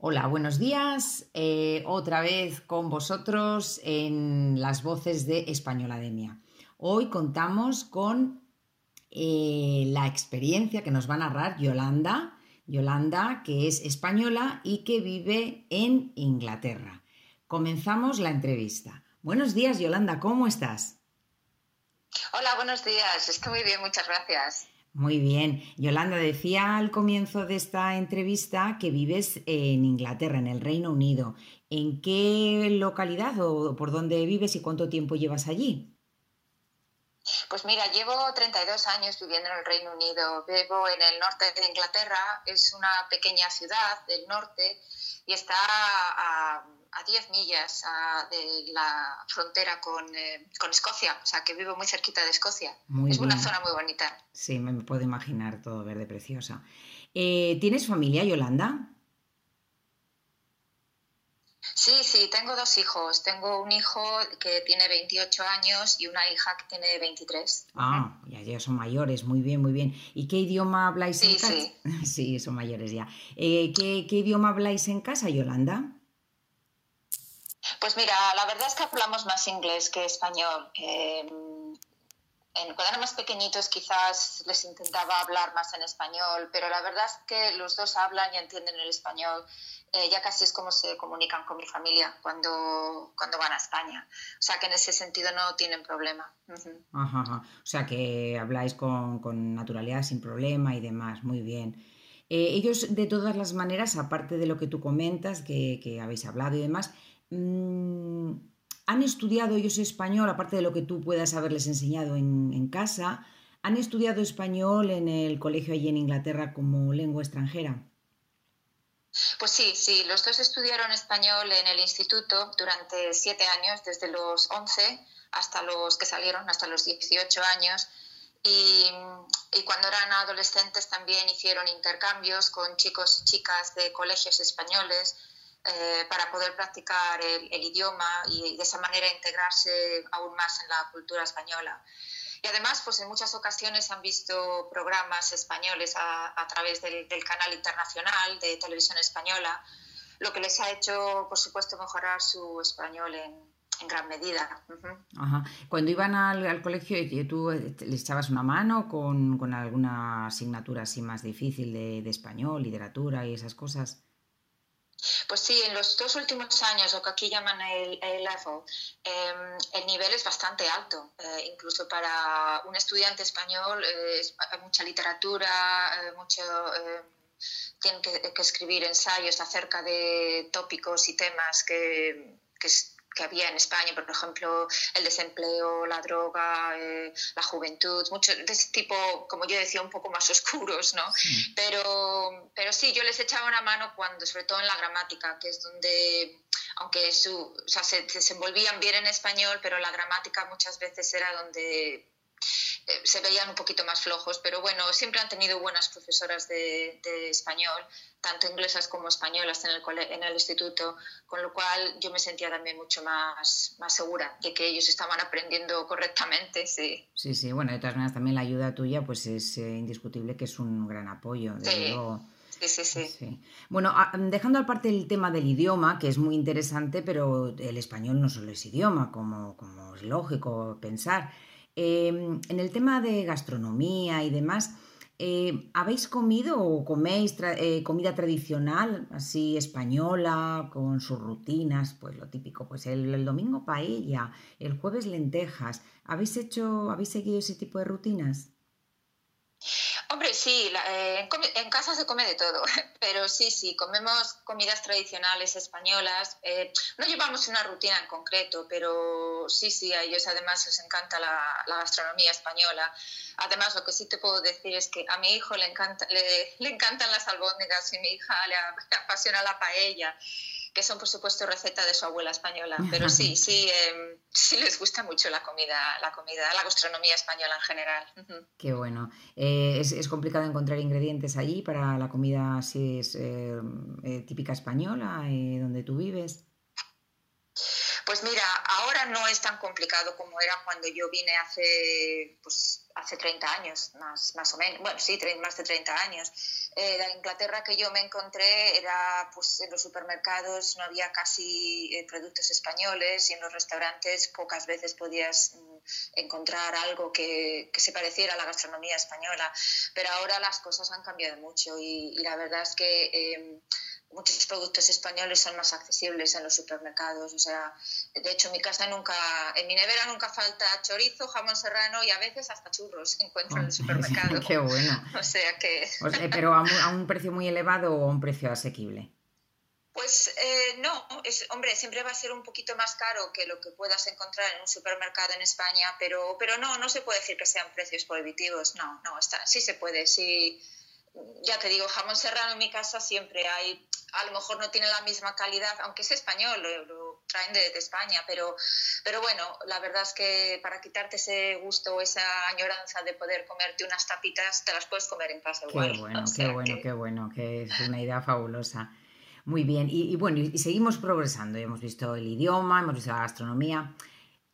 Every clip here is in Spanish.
Hola, buenos días. Eh, otra vez con vosotros en las voces de Españolademia. Hoy contamos con eh, la experiencia que nos va a narrar Yolanda. Yolanda, que es española y que vive en Inglaterra. Comenzamos la entrevista. Buenos días, Yolanda, ¿cómo estás? Hola, buenos días. Estoy muy bien, muchas gracias. Muy bien. Yolanda decía al comienzo de esta entrevista que vives en Inglaterra, en el Reino Unido. ¿En qué localidad o por dónde vives y cuánto tiempo llevas allí? Pues mira, llevo 32 años viviendo en el Reino Unido. Vivo en el norte de Inglaterra, es una pequeña ciudad del norte y está a a 10 millas de la frontera eh, con, Escocia, o sea que vivo muy cerquita de Escocia. es una zona muy bonita. Sí, me puedo imaginar todo verde preciosa. Eh, ¿Tienes familia, Yolanda? Sí, sí, tengo dos hijos. Tengo un hijo que tiene 28 años y una hija que tiene 23. Ah, ya, son mayores, muy bien, muy bien. ¿Y qué idioma habláis en casa? Sí. sí, son mayores ya. Eh, ¿qué, ¿Qué idioma habláis en casa, Yolanda? Pues mira, la verdad es que hablamos más inglés que español. En, cuando eran más pequeñitos quizás les intentaba hablar más en español, pero la verdad es que los dos hablan y entienden el español. Eh, ya casi es como se comunican con mi familia cuando, cuando van a España. O sea que en ese sentido no tienen problema. ajá, O sea que habláis con, con, naturalidad, sin problema y demás. Muy bien. Eh, ellos, de todas las maneras, aparte de lo que tú comentas, que, que habéis hablado y demás, Mm, han estudiado ellos español, aparte de lo que tú puedas haberles enseñado en, casa, han estudiado español en el colegio allí en Inglaterra como lengua extranjera. Pues sí, sí, los dos estudiaron español en el instituto durante siete años, desde los 11 hasta los que salieron, hasta los 18 años. Y, y, cuando eran adolescentes también hicieron intercambios con chicos y chicas de colegios españoles eh, para poder practicar el, idioma y de esa manera integrarse aún más en la cultura española. Y además, pues en muchas ocasiones han visto programas españoles a, través del, canal internacional de televisión española, lo que les ha hecho, por supuesto, mejorar su español en, gran medida. Cuando iban al, colegio, ¿tú les echabas una mano con, con alguna asignatura así más difícil de, de español, literatura y esas cosas? Pues sí, en los dos últimos años, lo que aquí llaman el A-Level, em, el nivel es bastante alto. Eh, incluso para un estudiante español eh, hay mucha literatura, eh, mucho, tienen que, escribir ensayos acerca de tópicos y temas que, que que había en España, por ejemplo, el desempleo, la droga, eh, la juventud, mucho de ese tipo, como yo decía, un poco más oscuros, ¿no? Pero, pero sí, yo les echaba una mano cuando, sobre todo en la gramática, que es donde, aunque su, o sea, se desenvolvían bien en español, pero la gramática muchas veces era donde eh, se veían un poquito más flojos, pero bueno, siempre han tenido buenas profesoras de, español, tanto inglesas como españolas en el, en el instituto, con lo cual yo me sentía también mucho más, más segura de que ellos estaban aprendiendo correctamente, sí. Sí, sí, bueno, de todas maneras también la ayuda tuya pues es eh, indiscutible que es un gran apoyo. sí. Sí, sí, sí. Bueno, dejando aparte el tema del idioma, que es muy interesante, pero el español no solo es idioma, como, como es lógico pensar. Em, en el tema de gastronomía y demás, eh, ¿habéis comido o coméis eh, comida tradicional, así española, con sus rutinas? Pues lo típico, pues el, domingo paella, el jueves lentejas. ¿Habéis hecho, habéis seguido ese tipo de rutinas? Hombre, sí, eh, en, casa se come de todo, pero sí, sí, comemos comidas tradicionales españolas. Eh, no llevamos una rutina en concreto, pero sí, sí, a ellos además les encanta la, gastronomía española. Además, lo que sí te puedo decir es que a mi hijo le, encanta, le, encantan las albóndigas y a mi hija le apasiona la paella que son por supuesto receta de su abuela española, pero sí, sí, em, sí les gusta mucho la comida, la comida, la gastronomía española en general. Qué bueno. Eh, ¿es, ¿es, complicado encontrar ingredientes allí para la comida si es eh, eh, típica española, donde tú vives? Pues mira, ahora no es tan complicado como era cuando yo vine hace, pues, hace 30 años, más, más o menos, bueno, sí, más de 30 años. Eh, la Inglaterra que yo me encontré era, pues en los supermercados no había casi eh, productos españoles y en los restaurantes pocas veces podías mm, encontrar algo que, que, se pareciera a la gastronomía española. Pero ahora las cosas han cambiado mucho y, la verdad es que... Eh, muchos productos españoles son más accesibles en los supermercados. O sea, de hecho, en mi casa nunca, en mi nevera nunca falta chorizo, jamón serrano y a veces hasta churros encuentro en el supermercado. Qué bueno. O sea que. pero a un, precio muy elevado o a un precio asequible. Pues eh, no, es, hombre, siempre va a ser un poquito más caro que lo que puedas encontrar en un supermercado en España, pero, pero no, no se puede decir que sean precios prohibitivos, no, no, está, sí se puede, sí, ya te digo, jamón serrano en mi casa siempre hay, a lo mejor no tiene la misma calidad, aunque es español, lo, traen de, España, pero, pero bueno, la verdad es que para quitarte ese gusto o esa añoranza de poder comerte unas tapitas, te las puedes comer en casa igual. Qué bueno, qué bueno, qué bueno, que es una idea fabulosa. Muy bien, y, bueno, y seguimos progresando, hemos visto el idioma, hemos visto la gastronomía.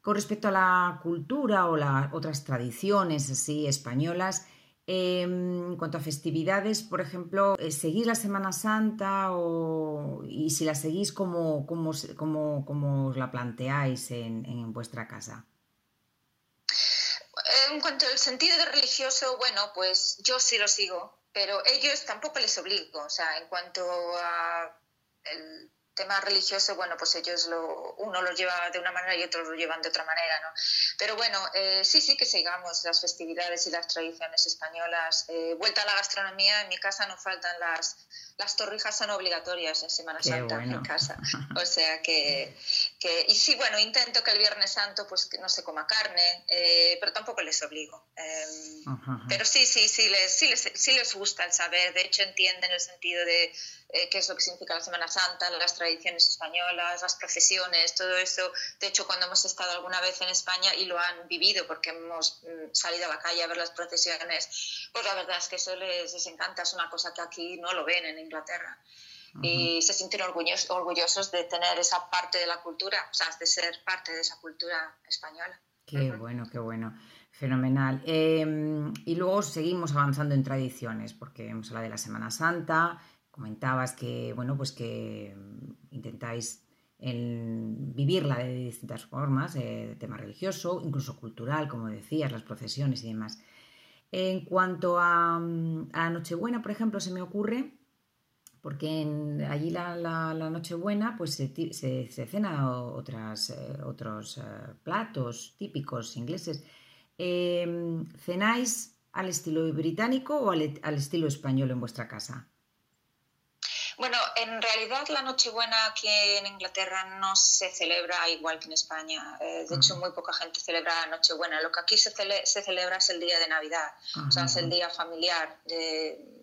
Con respecto a la cultura o las otras tradiciones así españolas, Em, en cuanto a festividades, por ejemplo, eh, ¿seguís la Semana Santa o, y si la seguís, ¿cómo, os la planteáis en, en, vuestra casa? En cuanto al sentido religioso, bueno, pues yo sí lo sigo, pero ellos tampoco les obligo. O sea, en cuanto a el tema religioso, bueno, pues ellos lo, uno lo lleva de una manera y otros lo llevan de otra manera, ¿no? Pero bueno, eh, sí, sí que sigamos las festividades y las tradiciones españolas. Eh, vuelta a la gastronomía, en mi casa no faltan las, las torrijas son obligatorias en Semana Santa en casa. O sea que, que, y sí, bueno, intento que el Viernes Santo pues no se coma carne, eh, pero tampoco les obligo. Em, pero sí, sí, sí les, sí, les, sí les gusta el saber, de hecho entienden el sentido de eh, qué es lo que significa la Semana Santa, las tradiciones españolas, las procesiones, todo eso. De hecho, cuando hemos estado alguna vez en España y lo han vivido porque hemos mm, salido a la calle a ver las procesiones, pues la verdad es que eso les, les encanta, es una cosa que aquí no lo ven en Inglaterra. Y se sienten orgullosos, orgullosos de tener esa parte de la cultura, o sea, de ser parte de esa cultura española. Qué bueno, qué bueno. Fenomenal. Em, y luego seguimos avanzando en tradiciones, porque hemos hablado de la Semana Santa, comentabas que, bueno, pues que intentáis vivirla de distintas formas, eh, de tema religioso, incluso cultural, como decías, las procesiones y demás. En cuanto a, mm, a Nochebuena, por ejemplo, se me ocurre porque allí la, la, Nochebuena pues se, se, cena otras, eh, otros eh, platos típicos ingleses. Em, ¿Cenáis al estilo británico o al, estilo español en vuestra casa? Bueno, en realidad la Nochebuena aquí en Inglaterra no se celebra igual que en España. Eh, de hecho, muy poca gente celebra la Nochebuena. Lo que aquí se, se celebra es el día de Navidad, o sea, es el día familiar de,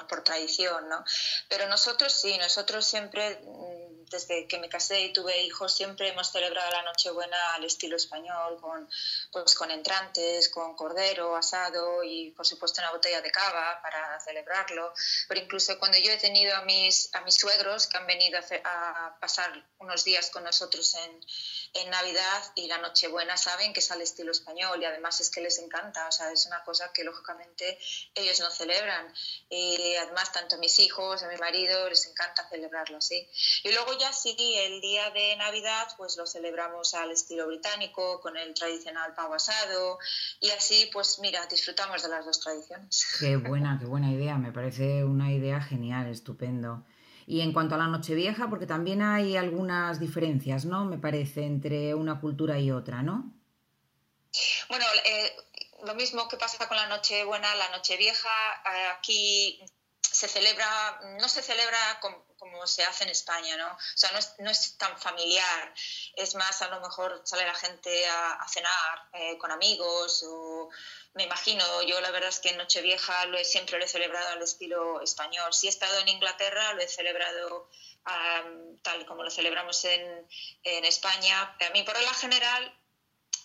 por, tradición, ¿no? Pero nosotros sí, nosotros siempre, desde que me casé y tuve hijos, siempre hemos celebrado la Nochebuena al estilo español, con, pues, con entrantes, con cordero asado y, por supuesto, una botella de cava para celebrarlo. Pero incluso cuando yo he tenido a mis, a mis suegros que han venido a, a pasar unos días con nosotros en en Navidad y la Nochebuena saben que es al estilo español y además es que les encanta, o sea, es una cosa que lógicamente ellos no celebran y además tanto a mis hijos, a mi marido les encanta celebrarlo así. Y luego ya sí, el día de Navidad pues lo celebramos al estilo británico con el tradicional pavo asado y así pues mira, disfrutamos de las dos tradiciones. Qué buena, qué buena idea, me parece una idea genial, estupendo. Y en cuanto a la Nochevieja, porque también hay algunas diferencias, ¿no? Me parece, entre una cultura y otra, ¿no? Bueno, eh, lo mismo que pasa con la Nochebuena, la Nochevieja, eh, aquí se celebra, no se celebra como, se hace en España, ¿no? O sea, no es, no es, tan familiar, es más, a lo mejor sale la gente a, cenar eh, con amigos o me imagino, yo la verdad es que en Nochevieja lo he, siempre lo he celebrado al estilo español. Si he estado en Inglaterra, lo he celebrado tal como lo celebramos en, en España. A mí, por regla general,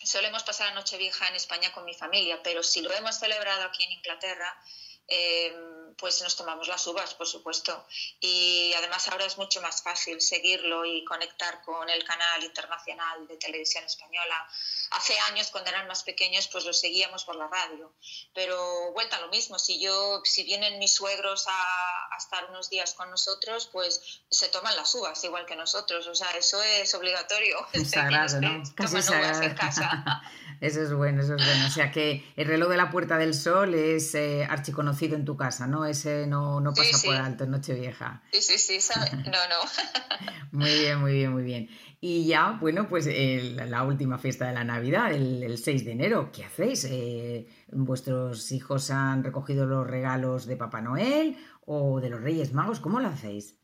solemos pasar la Nochevieja en España con mi familia, pero si lo hemos celebrado aquí en Inglaterra, eh, pues nos tomamos las uvas, por supuesto. Y además ahora es mucho más fácil seguirlo y conectar con el canal internacional de televisión española hace años cuando eran más pequeños pues los seguíamos por la radio. Pero vuelta a lo mismo, si yo, si vienen mis suegros a, estar unos días con nosotros, pues se toman las uvas igual que nosotros. O sea, eso es obligatorio. Es sagrado, ¿no? Casi sagrado. En casa. Eso es bueno, eso es bueno. O sea que el reloj de la Puerta del Sol es eh, archiconocido en tu casa, ¿no? Ese no, no pasa por alto en Nochevieja. Sí, sí, sí, no, no. muy bien, muy bien, muy bien. Y ya, bueno, pues la última fiesta de la Navidad, el, 6 de enero, ¿qué hacéis? Eh, ¿Vuestros hijos han recogido los regalos de Papá Noel o de los Reyes Magos? ¿Cómo lo hacéis?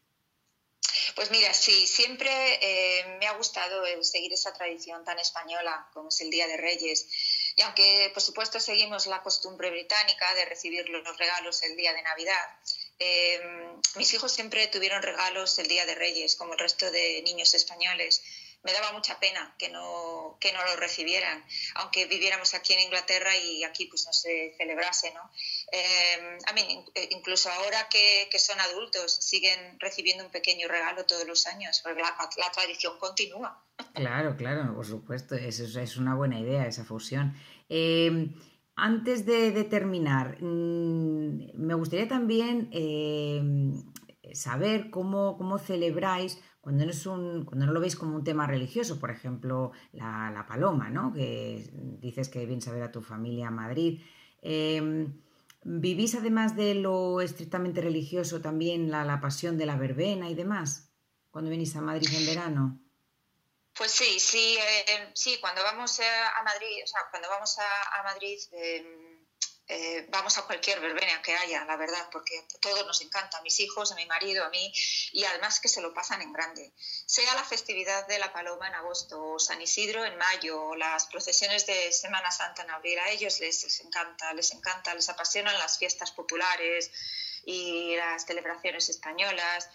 Pues mira, sí, siempre eh, me ha gustado seguir esa tradición tan española como es el Día de Reyes. Y aunque, por supuesto, seguimos la costumbre británica de recibir los regalos el día de Navidad, eh, mis hijos siempre tuvieron regalos el Día de Reyes, como el resto de niños españoles me daba mucha pena que no, que no lo recibieran, aunque viviéramos aquí en Inglaterra y aquí pues no se celebrase, ¿no? Eh, a incluso ahora que, que, son adultos, siguen recibiendo un pequeño regalo todos los años, porque la, tradición continúa. Claro, claro, por supuesto, eso es una buena idea, esa fusión. Eh, antes de, terminar, mm, me gustaría también saber cómo, cómo celebráis cuando no, es un, cuando no lo veis como un tema religioso, por ejemplo, la, paloma, ¿no? que dices que vienes a ver a tu familia a Madrid. Em, ¿Vivís además de lo estrictamente religioso también la, pasión de la verbena y demás cuando venís a Madrid en verano? Pues sí, sí, eh, sí, cuando vamos a Madrid, o sea, cuando vamos a, Madrid em, eh, vamos a cualquier verbena que haya, la verdad, porque a todos nos encanta, a mis hijos, a mi marido, a mí, y además que se lo pasan en grande. Sea la festividad de la Paloma en agosto, o San Isidro en mayo, o las procesiones de Semana Santa en abril, a ellos les, les encanta, les encanta, les apasionan las fiestas populares y las celebraciones españolas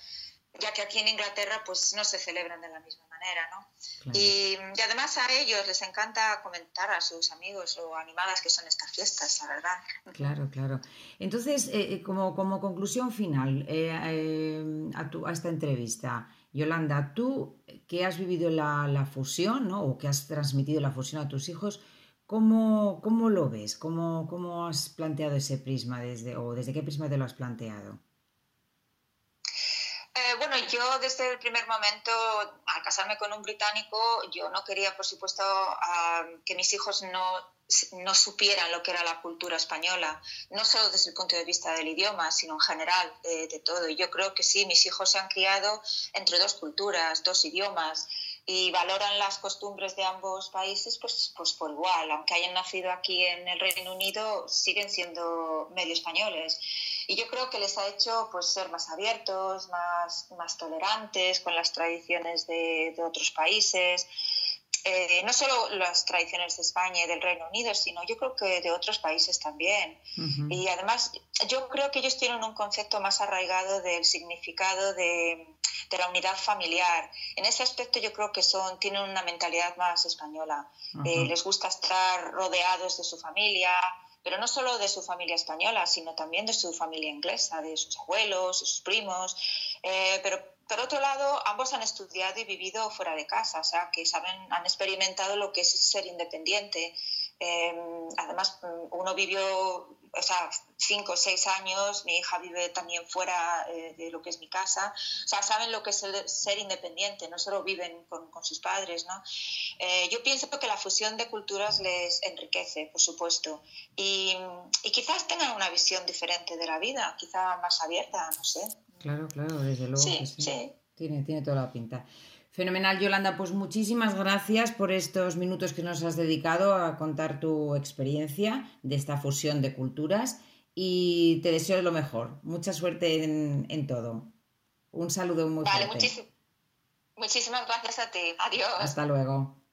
ya que aquí en Inglaterra pues no se celebran de la misma manera, ¿no? Y, además a ellos les encanta comentar a sus amigos o animadas que son estas fiestas, la verdad. Claro, claro. Entonces, eh, eh, como, como, conclusión final eh, a, tu, a, esta entrevista, Yolanda, tú que has vivido la, la, fusión, ¿no? O que has transmitido la fusión a tus hijos, ¿cómo, cómo lo ves? ¿Cómo, ¿Cómo has planteado ese prisma desde, o desde qué prisma te lo has planteado? Eh, yo desde el primer momento, al casarme con un británico, yo no quería, por supuesto, que mis hijos no, no supieran lo que era la cultura española, no solo desde el punto de vista del idioma, sino en general de, todo. Y yo creo que sí, mis hijos se han criado entre dos culturas, dos idiomas, y valoran las costumbres de ambos países pues, pues por igual. Aunque hayan nacido aquí en el Reino Unido, siguen siendo medio españoles. Y yo creo que les ha hecho pues, ser más abiertos, más, más tolerantes con las tradiciones de, de otros países. Eh, no solo las tradiciones de España y del Reino Unido, sino yo creo que de otros países también. Y además, yo creo que ellos tienen un concepto más arraigado del significado de, de, la unidad familiar. En ese aspecto yo creo que son, tienen una mentalidad más española. Eh, les gusta estar rodeados de su familia, pero no solo de su familia española, sino también de su familia inglesa, de sus abuelos, sus primos. Eh, pero por otro lado, ambos han estudiado y vivido fuera de casa, o sea, que saben, han experimentado lo que es ser independiente. Eh, además, uno vivió o sea, cinco o seis años, mi hija vive también fuera eh, de lo que es mi casa, o sea, saben lo que es ser independiente, no solo viven con, sus padres, ¿no? Eh, yo pienso que la fusión de culturas les enriquece, por supuesto, y, quizás tengan una visión diferente de la vida, quizá más abierta, no sé. Claro, claro, desde luego sí, sí. Tiene, tiene toda la pinta. Fenomenal, Yolanda. Pues muchísimas gracias por estos minutos que nos has dedicado a contar tu experiencia de esta fusión de culturas y te deseo lo mejor. Mucha suerte en, todo. Un saludo muy vale, fuerte. muchísimas gracias a ti. Adiós. Hasta luego.